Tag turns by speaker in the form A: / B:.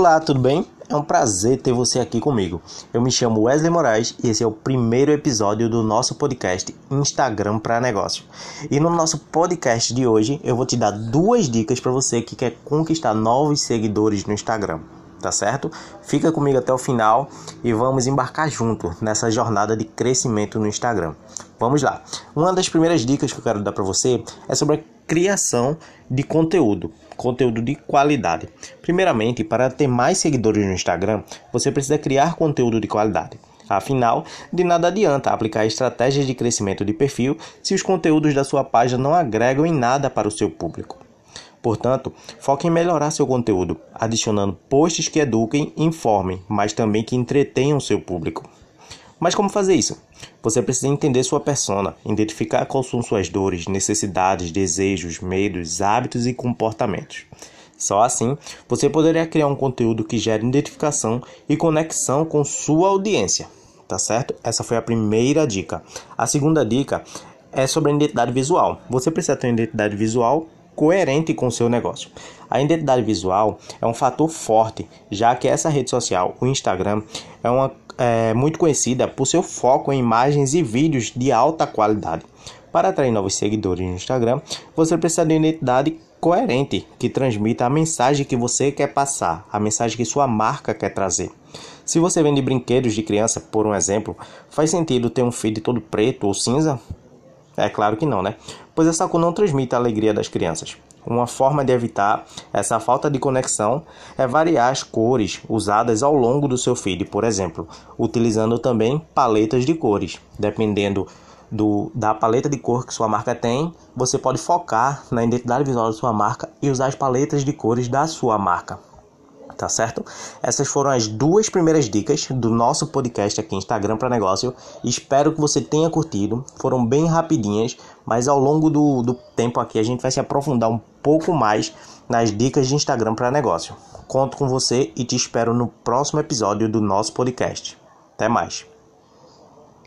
A: Olá, tudo bem? É um prazer ter você aqui comigo. Eu me chamo Wesley Moraes e esse é o primeiro episódio do nosso podcast Instagram para Negócio. E no nosso podcast de hoje eu vou te dar duas dicas para você que quer conquistar novos seguidores no Instagram tá certo? Fica comigo até o final e vamos embarcar junto nessa jornada de crescimento no Instagram. Vamos lá. Uma das primeiras dicas que eu quero dar para você é sobre a criação de conteúdo, conteúdo de qualidade. Primeiramente, para ter mais seguidores no Instagram, você precisa criar conteúdo de qualidade. Afinal, de nada adianta aplicar estratégias de crescimento de perfil se os conteúdos da sua página não agregam em nada para o seu público. Portanto, foque em melhorar seu conteúdo, adicionando posts que eduquem informem, mas também que entretenham seu público. Mas como fazer isso? Você precisa entender sua persona, identificar quais são suas dores, necessidades, desejos, medos, hábitos e comportamentos. Só assim, você poderia criar um conteúdo que gere identificação e conexão com sua audiência. Tá certo? Essa foi a primeira dica. A segunda dica é sobre a identidade visual. Você precisa ter uma identidade visual coerente com o seu negócio. A identidade visual é um fator forte, já que essa rede social, o Instagram, é, uma, é muito conhecida por seu foco em imagens e vídeos de alta qualidade. Para atrair novos seguidores no Instagram, você precisa de uma identidade coerente que transmita a mensagem que você quer passar, a mensagem que sua marca quer trazer. Se você vende brinquedos de criança, por um exemplo, faz sentido ter um feed todo preto ou cinza? É claro que não, né? Pois essa cor não transmite a alegria das crianças. Uma forma de evitar essa falta de conexão é variar as cores usadas ao longo do seu feed, por exemplo, utilizando também paletas de cores. Dependendo do, da paleta de cor que sua marca tem, você pode focar na identidade visual da sua marca e usar as paletas de cores da sua marca tá certo? Essas foram as duas primeiras dicas do nosso podcast aqui Instagram para negócio. Espero que você tenha curtido. Foram bem rapidinhas, mas ao longo do, do tempo aqui a gente vai se aprofundar um pouco mais nas dicas de Instagram para negócio. Conto com você e te espero no próximo episódio do nosso podcast. Até mais.